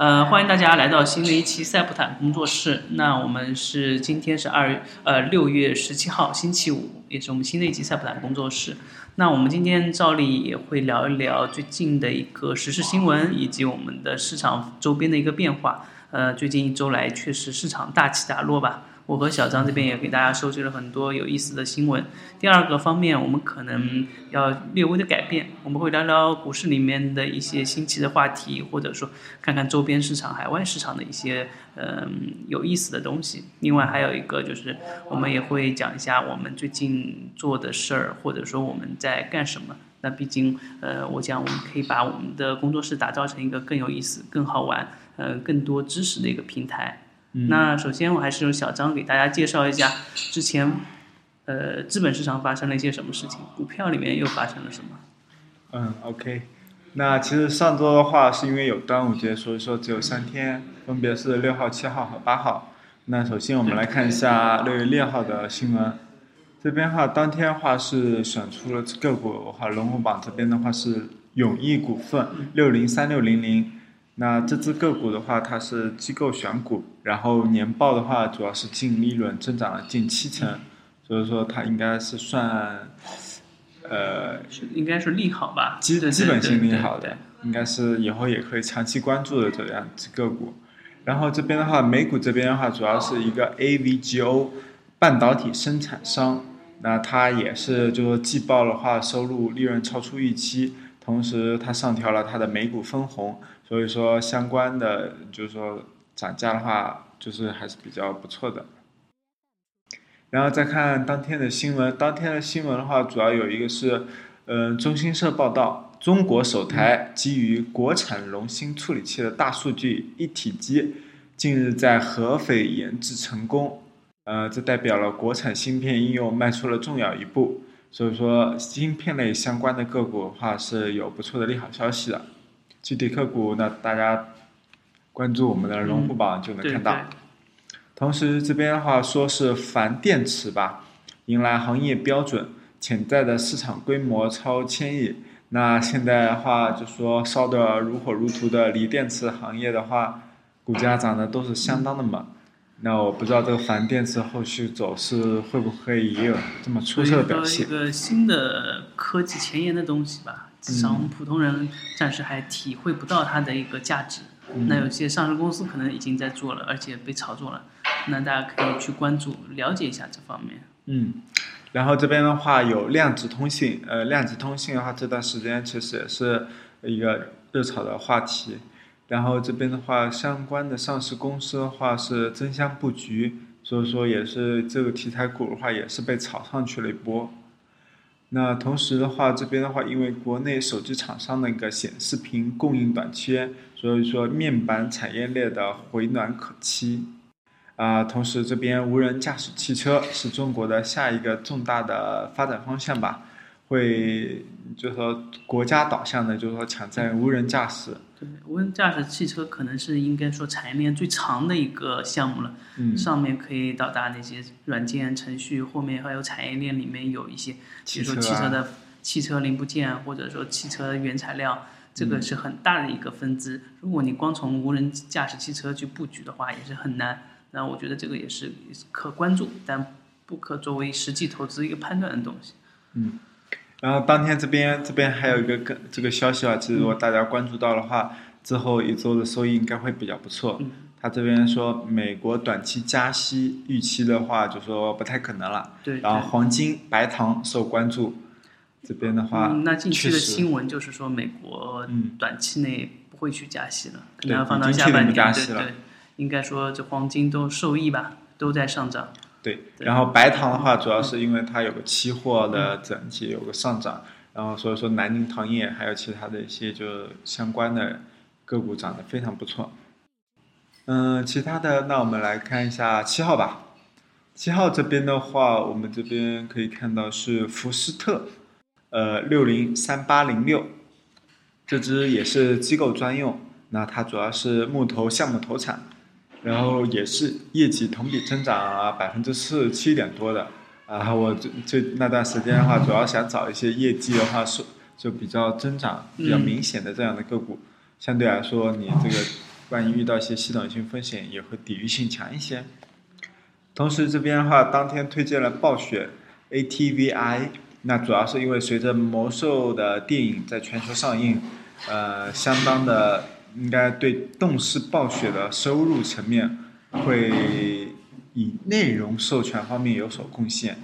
呃，欢迎大家来到新的一期塞普坦工作室。那我们是今天是二呃六月十七号星期五，也是我们新的一期塞普坦工作室。那我们今天照例也会聊一聊最近的一个时事新闻，以及我们的市场周边的一个变化。呃，最近一周来确实市场大起大落吧。我和小张这边也给大家收集了很多有意思的新闻。第二个方面，我们可能要略微的改变，我们会聊聊股市里面的一些新奇的话题，或者说看看周边市场、海外市场的一些嗯有意思的东西。另外还有一个就是，我们也会讲一下我们最近做的事儿，或者说我们在干什么。那毕竟，呃，我讲我们可以把我们的工作室打造成一个更有意思、更好玩、呃，更多知识的一个平台。那首先，我还是由小张给大家介绍一下之前，呃，资本市场发生了一些什么事情，股票里面又发生了什么。嗯，OK。那其实上周的话，是因为有端午节，所以说只有三天，分别是六号、七号和八号。那首先我们来看一下六月六号的新闻。这边的话，当天的话是选出了个股的话，龙虎榜这边的话是永益股份六零三六零零。那这只个股的话，它是机构选股，然后年报的话，主要是净利润增长了近七成，所以说它应该是算，呃，应该是利好吧，基基本性利好的，应该是以后也可以长期关注的这样子个股。然后这边的话，美股这边的话，主要是一个 AVGO 半导体生产商，那它也是就说季报的话，收入利润超出预期，同时它上调了它的每股分红。所以说，相关的就是说涨价的话，就是还是比较不错的。然后再看当天的新闻，当天的新闻的话，主要有一个是，嗯，中新社报道，中国首台基于国产龙芯处理器的大数据一体机，近日在合肥研制成功，呃，这代表了国产芯片应用迈出了重要一步。所以说，芯片类相关的个股的话，是有不错的利好消息的。具体个股，那大家关注我们的龙虎榜就能看到。同时这边的话说是钒电池吧，迎来行业标准，潜在的市场规模超千亿。那现在的话就说烧得如火如荼的锂电池行业的话，股价涨得都是相当的猛。那我不知道这个钒电池后续走势会不会也有这么出色的表现？一个新的科技前沿的东西吧。至少我们普通人暂时还体会不到它的一个价值。那有些上市公司可能已经在做了，而且被炒作了。那大家可以去关注、了解一下这方面。嗯，然后这边的话有量子通信，呃，量子通信的话这段时间其实也是一个热炒的话题。然后这边的话，相关的上市公司的话是争相布局，所以说也是这个题材股的话也是被炒上去了一波。那同时的话，这边的话，因为国内手机厂商那个显示屏供应短缺，所以说面板产业链的回暖可期。啊，同时这边无人驾驶汽车是中国的下一个重大的发展方向吧。会就是说国家导向的，就是说抢占无人驾驶。对，无人驾驶汽车可能是应该说产业链最长的一个项目了。嗯。上面可以到达那些软件程序，后面还有产业链里面有一些，比如说汽车的汽车零部件，或者说汽车原材料，这个是很大的一个分支。如果你光从无人驾驶汽车去布局的话，也是很难。那我觉得这个也是可关注，但不可作为实际投资一个判断的东西。嗯。然后当天这边这边还有一个跟这个消息啊，其实如果大家关注到的话，之后一周的收益应该会比较不错。他这边说美国短期加息预期的话，就说不太可能了。对。然后黄金、白糖受关注，这边的话，那近期的新闻就是说美国短期内不会去加息了，可能要放到下半年。对对。应该说这黄金都受益吧，都在上涨。对，然后白糖的话，主要是因为它有个期货的整体有个上涨，然后所以说南宁糖业还有其他的一些就相关的个股涨得非常不错。嗯，其他的那我们来看一下七号吧。七号这边的话，我们这边可以看到是福斯特，呃，六零三八零六，这只也是机构专用，那它主要是木头项目投产。然后也是业绩同比增长啊，百分之四十七点多的啊。我这这那段时间的话，主要想找一些业绩的话是就比较增长比较明显的这样的个股。相对来说，你这个万一遇到一些系统性风险，也会抵御性强一些。同时这边的话，当天推荐了暴雪 ATVI，那主要是因为随着魔兽的电影在全球上映，呃，相当的应该对动视暴雪的收入层面会以内容授权方面有所贡献，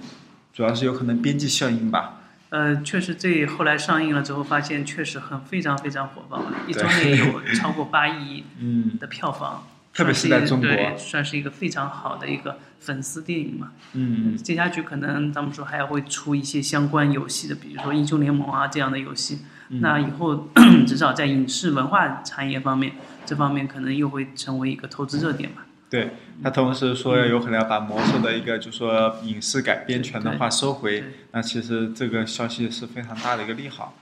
主要是有可能边际效应吧。呃，确实，这后来上映了之后，发现确实很非常非常火爆，一周内有 超过八亿嗯，的票房，特别是在中国对，算是一个非常好的一个粉丝电影嘛。嗯接下去可能咱们说还要会出一些相关游戏的，比如说英雄联盟啊这样的游戏。嗯那以后 至少在影视文化产业方面，这方面可能又会成为一个投资热点吧。对他同时说有可能要把魔兽的一个就说影视改编权的话收回，那其实这个消息是非常大的一个利好。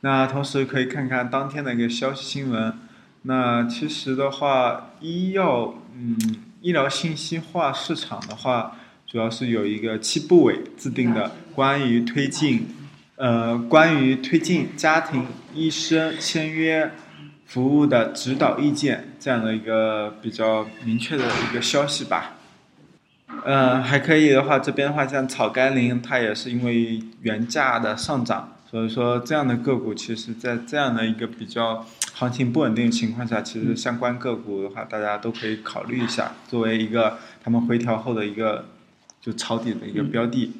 那同时可以看看当天的一个消息新闻。那其实的话，医药嗯医疗信息化市场的话，主要是有一个七部委制定的关于推进呃关于推进家庭医生签约服务的指导意见这样的一个比较明确的一个消息吧。呃，还可以的话，这边的话像草甘膦，它也是因为原价的上涨，所以说这样的个股，其实在这样的一个比较行情不稳定情况下，其实相关个股的话，大家都可以考虑一下，作为一个他们回调后的一个就抄底的一个标的。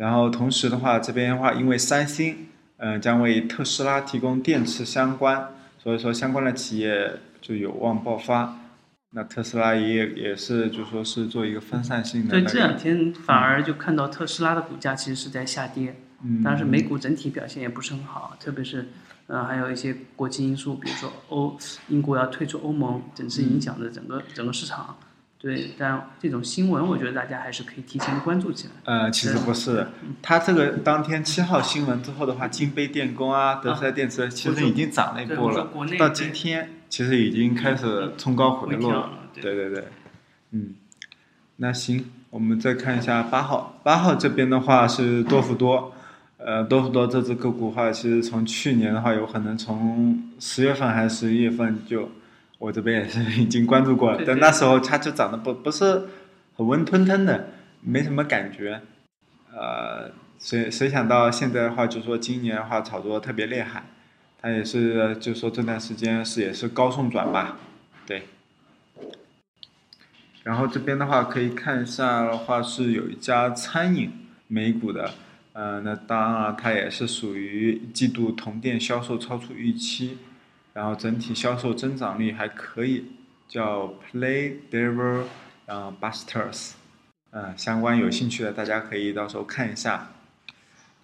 然后同时的话，这边的话，因为三星，嗯、将为特斯拉提供电池相关，所以说相关的企业就有望爆发。那特斯拉也也是就说是做一个分散性的、那个，所以这两天反而就看到特斯拉的股价其实是在下跌，嗯，但是美股整体表现也不是很好，特别是，呃，还有一些国际因素，比如说欧英国要退出欧盟，整是影响着整个整个市场。对，但这种新闻，我觉得大家还是可以提前关注起来。呃，其实不是，它这个当天七号新闻之后的话，金杯电工啊、德赛电池其实已经涨了一波了，到今天其实已经开始冲高回落了。对。对对对，嗯，那行，我们再看一下八号，八号这边的话是多福多，呃，多福多这只个股的话，其实从去年的话，有可能从十月份还是十一月份就，我这边也是 已经关注过了，但那时候它就涨得不不是很温吞吞的，没什么感觉，呃，谁谁想到现在的话，就说今年的话炒作特别厉害，它也是就说这段时间是也是高送转吧，对。然后这边的话可以看一下的话是有一家餐饮美股的，呃，那当然它也是属于一季度同店销售超出预期，然后整体销售增长率还可以，叫 Play Devil，然后 Busters，嗯、相关有兴趣的大家可以到时候看一下。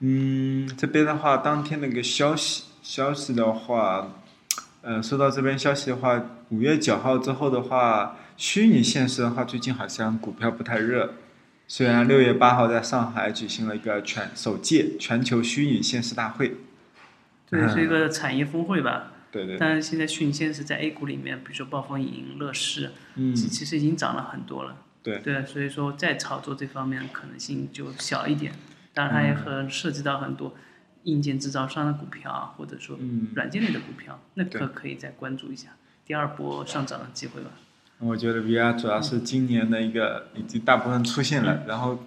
嗯，这边的话，当天那个消息消息的话，呃，收到这边消息的话，五月九号之后的话，虚拟现实的话，最近好像股票不太热。虽然六月八号在上海举行了一个全首届全球虚拟现实大会，对，是一个产业峰会吧。对对，但是现在虚拟现实在 A 股里面，比如说暴风影、乐视，嗯，其其实已经涨了很多了。对对，所以说在炒作这方面可能性就小一点。当然，它也嗯很涉及到很多硬件制造商的股票啊，或者说嗯，软件类的股票，那对可可以再关注一下第二波上涨的机会吧。我觉得 VR 主要是今年的一个已经大部分出现了，然后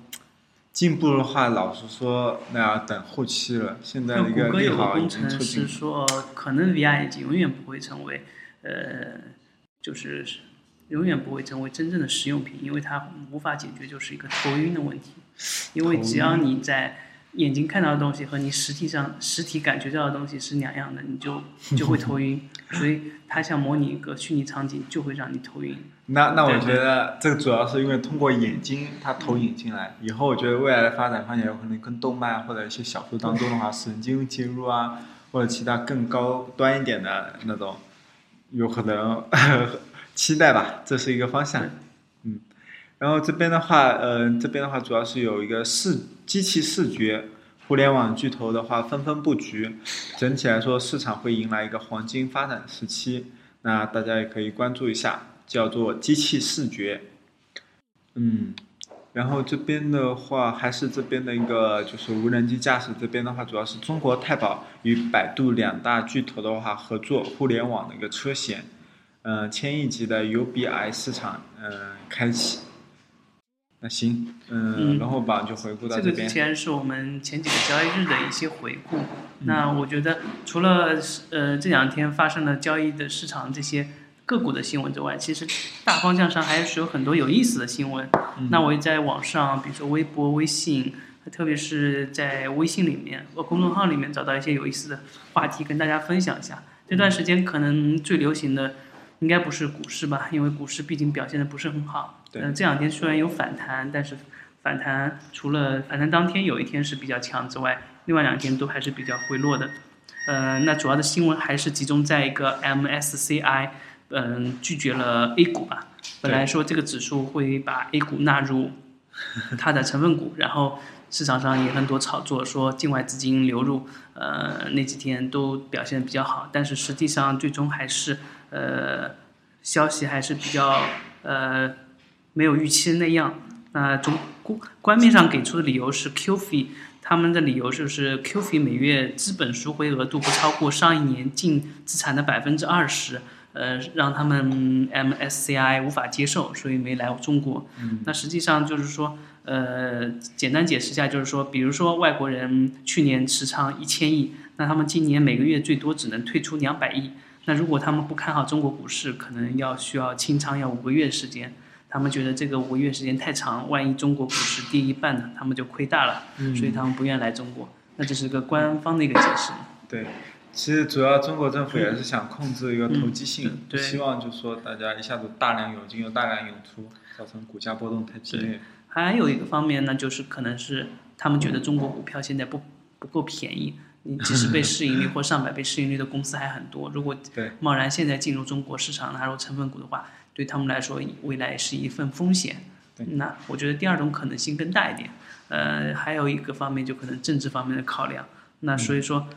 进步的话，老实说，那要等后期了。现在的一个谷歌有个利好已工程师，说，可能 VR 眼镜永远不会成为，呃，就是永远不会成为真正的实用品，因为它无法解决就是一个头晕的问题。因为只要你在眼睛看到的东西和你实体上实体感觉到的东西是两样的，你就就会头晕。所以它想模拟一个虚拟场景，就会让你头晕。那那我觉得这个主要是因为通过眼睛它投影进来，以后我觉得未来的发展方向有可能跟动漫或者一些小说当中的话，神经接入啊，或者其他更高端一点的那种，有可能 期待吧，这是一个方向。然后这边的话，呃，这边的话主要是有一个视机器视觉。互联网巨头的话纷纷布局，整体来说市场会迎来一个黄金发展时期。那大家也可以关注一下，叫做机器视觉。嗯，然后这边的话还是这边的一个就是无人机驾驶这边的话，主要是中国太保与百度两大巨头的话合作互联网的一个车险。呃千亿级的 UBI 市场呃开启。那行，嗯，然后吧就回顾到这边。这个之前是我们前几个交易日的一些回顾。那我觉得除了呃这两天发生的交易的市场这些个股的新闻之外，其实大方向上还是有很多有意思的新闻。那我也在网上，比如说微博、微信，特别是在微信里面或公众号里面找到一些有意思的话题跟大家分享一下。这段时间可能最流行的。应该不是股市吧，因为股市毕竟表现的不是很好。嗯，这两天虽然有反弹，但是反弹除了反弹当天有一天是比较强之外，另外两天都还是比较回落的。呃，那主要的新闻还是集中在一个 MSCI，嗯，拒绝了 A 股吧。本来说这个指数会把 A 股纳入它的成分股，然后市场上也很多炒作说境外资金流入，呃，那几天都表现比较好，但是实际上最终还是。呃，消息还是比较呃没有预期的那样。那从官官面上给出的理由是 QF，他们的理由就是 QF 每月资本赎回额度不超过上一年净资产的百分之二十，呃，让他们 MSCI 无法接受，所以没来中国。那实际上就是说，呃，简单解释一下，就是说，比如说外国人去年持仓一千亿，那他们今年每个月最多只能退出两百亿。那如果他们不看好中国股市，可能要需要清仓要五个月时间。他们觉得这个五个月时间太长，万一中国股市跌一半呢，他们就亏大了。嗯。所以他们不愿来中国。那这是个官方的一个解释。对，其实主要中国政府也是想控制一个投机性，对希望就说大家一下子大量涌进又大量涌出，造成股价波动太激烈。还有一个方面呢，就是可能是他们觉得中国股票现在不不够便宜。你几十倍市盈率 或上百倍市盈率的公司还很多，如果贸然现在进入中国市场纳入成分股的话，对他们来说未来是一份风险。那我觉得第二种可能性更大一点。呃，还有一个方面就可能政治方面的考量。那所以说，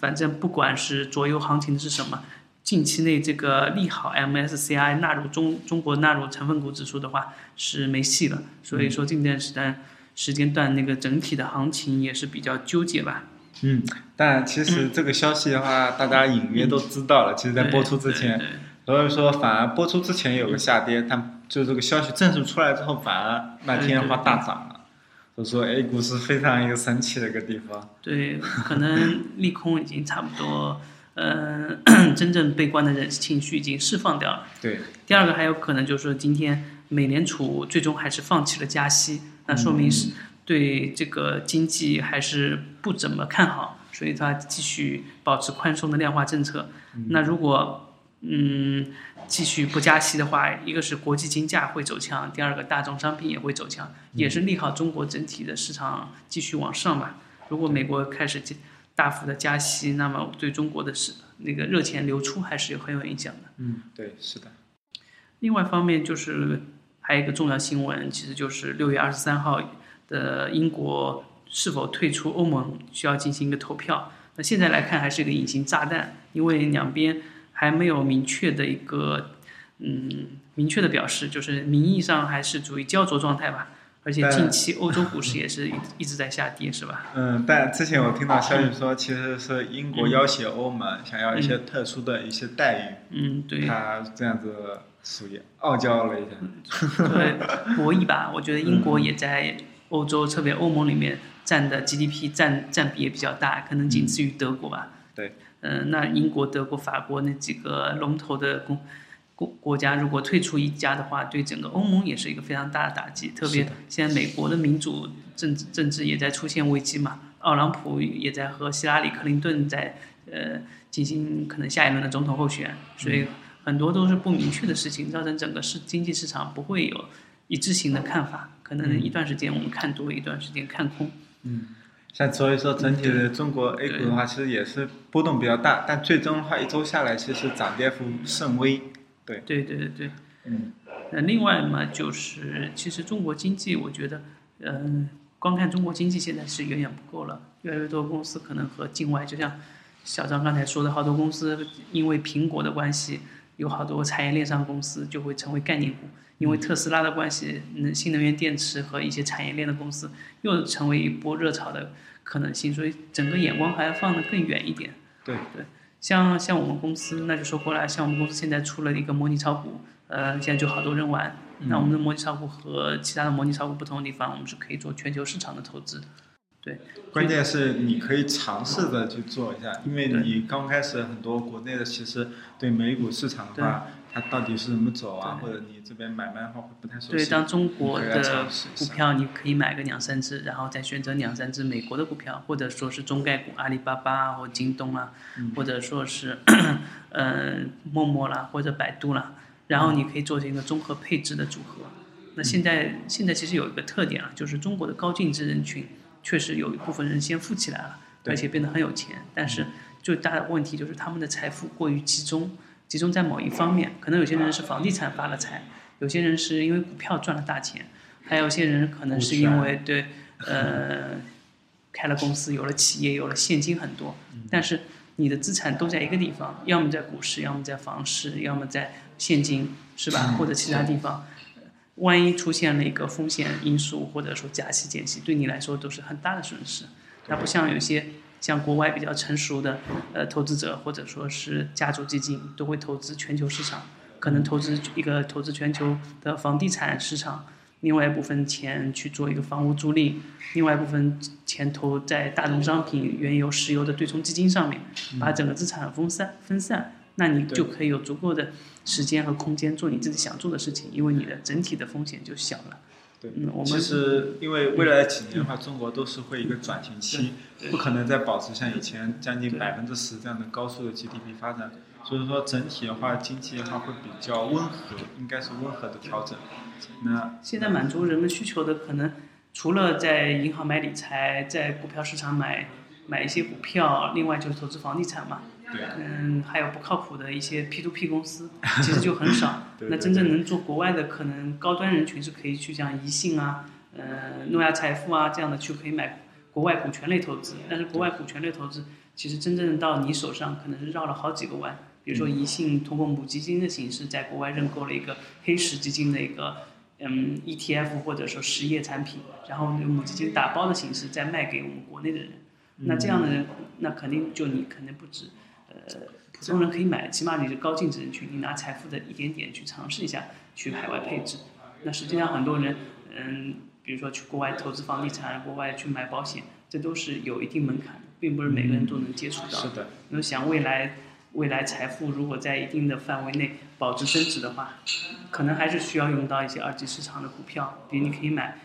反正不管是左右行情的是什么，近期内这个利好 MSCI 纳入中中国纳入成分股指数的话是没戏了。所以说近段时间时间段那个整体的行情也是比较纠结吧。嗯，但其实这个消息的话，大家隐约都知道了。其实，在播出之前，所以说反而播出之前有个下跌，但就这个消息正式出来之后，反而那天的话大涨了。所以说，A 股是非常一个神奇的一个地方。对，可能利空已经差不多，嗯，真正悲观的人情绪已经释放掉了。对。第二个还有可能就是说，今天美联储最终还是放弃了加息，那说明是。对这个经济还是不怎么看好，所以它继续保持宽松的量化政策。那如果嗯继续不加息的话，一个是国际金价会走强，第二个大宗商品也会走强，也是利好中国整体的市场继续往上吧。如果美国开始大幅的加息，那么对中国的是那个热钱流出还是有很有影响的。嗯，对，是的。另外一方面就是还有一个重要新闻，其实就是六月二十三号。的英国是否退出欧盟需要进行一个投票？那现在来看还是一个隐形炸弹，因为两边还没有明确的一个嗯明确的表示，就是名义上还是处于焦灼状态吧。而且近期欧洲股市也是一直在下跌，是吧？嗯，但之前我听到消息说，其实是英国要挟欧盟，想要一些特殊的一些待遇。嗯，对。他这样子属于傲娇了一下。对，博弈吧。我觉得英国也在。欧洲特别欧盟里面占的 GDP 占占比也比较大，可能仅次于德国吧。对，嗯，那英国、德国、法国那几个龙头的公国国家，如果退出一家的话，对整个欧盟也是一个非常大的打击。特别现在美国的民主政治政治也在出现危机嘛，奥朗普也在和希拉里·克林顿在呃进行可能下一轮的总统候选，所以很多都是不明确的事情，造成整个市经济市场不会有一致性的看法。可能一段时间我们看多，一段时间看空。嗯，像所以说整体的中国 A 股的话，其实也是波动比较大，但最终的话一周下来，其实涨跌幅甚微。对。对对对对。嗯。那另外嘛，就是其实中国经济，我觉得，嗯，光看中国经济现在是远远不够了。越来越多公司可能和境外，就像小张刚才说的，好多公司因为苹果的关系，有好多产业链上公司就会成为概念股。因为特斯拉的关系，能新能源电池和一些产业链的公司又成为一波热潮的可能性，所以整个眼光还要放得更远一点。对对，像像我们公司，那就说过来，像我们公司现在出了一个模拟炒股，呃，现在就好多人玩。那我们的模拟炒股和其他的模拟炒股不同的地方，我们是可以做全球市场的投资。对，关键是你可以尝试着去做一下，因为你刚开始很多国内的其实对美股市场的话，它到底是怎么走啊，或者你这边买卖的话会不太熟悉。对，当中国的股票你可以买个两三只，然后再选择两三只美国的股票，或者说是中概股，阿里巴巴啊或京东啊，或者说是嗯陌陌啦或者百度啦，然后你可以做成一个综合配置的组合。那现在现在其实有一个特点啊，就是中国的高净值人群。确实有一部分人先富起来了，而且变得很有钱，但是最大的问题就是他们的财富过于集中，集中在某一方面。可能有些人是房地产发了财，有些人是因为股票赚了大钱，还有些人可能是因为对呃开了公司，有了企业，有了现金很多。但是你的资产都在一个地方，要么在股市，要么在房市，要么在现金，是吧？或者其他地方。万一出现了一个风险因素，或者说加息减息，对你来说都是很大的损失。它不像有些像国外比较成熟的呃投资者，或者说是家族基金，都会投资全球市场，可能投资一个投资全球的房地产市场，另外一部分钱去做一个房屋租赁，另外一部分钱投在大宗商品、原油、石油的对冲基金上面，把整个资产分散分散。那你就可以有足够的时间和空间做你自己想做的事情，因为你的整体的风险就小了。对，嗯，我们其实因为未来几年的话，中国都是会一个转型期，不可能再保持像以前将近百分之十这样的高速的 GDP 发展，所以说整体的话，经济的话会比较温和，应该是温和的调整。那现在满足人们需求的可能除了在银行买理财，在股票市场买买一些股票，另外就是投资房地产嘛。嗯，还有不靠谱的一些 P to P 公司，其实就很少。那真正能做国外的，可能高端人群是可以去像宜信啊、呃诺亚财富啊这样的去可以买国外股权类投资。但是国外股权类投资，其实真正到你手上可能是绕了好几个弯。比如说宜信通过母基金的形式在国外认购了一个黑石基金的一个嗯 ETF 或者说实业产品，然后用母基金打包的形式再卖给我们国内的人。那这样的人，那肯定就你肯定不止。呃，普通人可以买，起码你是高净值人群，你拿财富的一点点去尝试一下，去海外配置。那实际上很多人，嗯，比如说去国外投资房地产，国外去买保险，这都是有一定门槛的，并不是每个人都能接触到。是的。那想未来，未来财富如果在一定的范围内保值增值的话，可能还是需要用到一些二级市场的股票，比如你可以买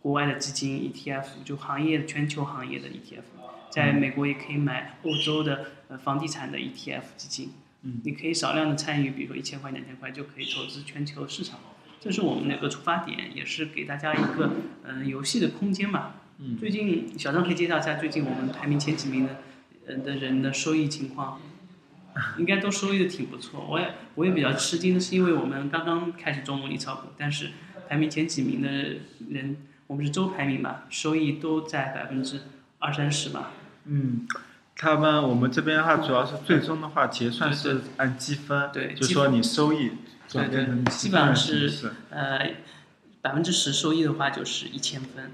国外的基金 ETF，就行业全球行业的 ETF。在美国也可以买欧洲的呃房地产的 ETF 基金，嗯，你可以少量的参与，比如说一千块两千块就可以投资全球市场，这是我们的一个出发点，也是给大家一个嗯游戏的空间吧。嗯，最近小张可以介绍一下最近我们排名前几名的呃的人的收益情况，应该都收益的挺不错。我也我也比较吃惊的是，因为我们刚刚开始做模拟炒股，但是排名前几名的人，我们是周排名嘛，收益都在百分之二三十吧。嗯，他们我们这边的话，主要是最终的话结算是按积分，对，就说你收益对对，基本上是呃百分之十收益的话就是一千分，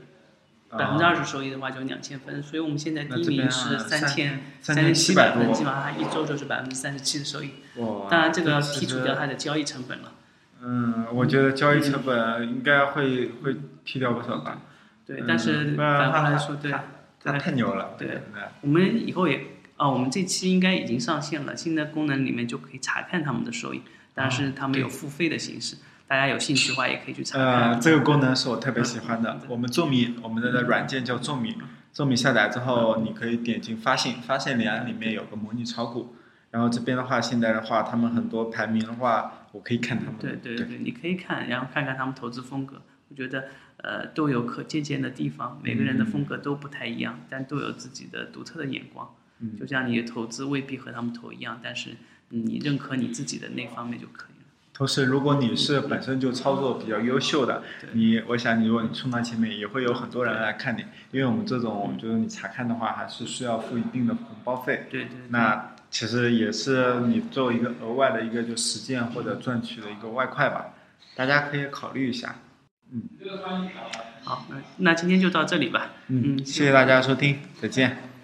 百分之二十收益的话就两千分，所以我们现在第一名是三千三千七百分，基本上一周就是百分之三十七的收益。当然这个要剔除掉它的交易成本了。嗯，我觉得交易成本应该会会剔掉不少吧。对，但是反过来说，对。他太牛了！对，我们以后也啊，我们这期应该已经上线了，新的功能里面就可以查看他们的收益，但是他们有付费的形式，大家有兴趣的话也可以去查看。呃，这个功能是我特别喜欢的。我们众米，我们的软件叫众米，众米下载之后，你可以点进发现，发现栏里面有个模拟炒股，然后这边的话，现在的话，他们很多排名的话，我可以看他们。对对对，你可以看，然后看看他们投资风格，我觉得。呃，都有可借鉴的地方，每个人的风格都不太一样，但都有自己的独特的眼光。嗯，就像你的投资未必和他们投一样，但是你认可你自己的那方面就可以了。同时，如果你是本身就操作比较优秀的，你，我想你如果你冲到前面，也会有很多人来看你，因为我们这种就是你查看的话，还是需要付一定的红包费。对对。那其实也是你作为一个额外的一个就实践或者赚取的一个外快吧，大家可以考虑一下。嗯，好，那那今天就到这里吧。嗯，谢谢大家收听，再见。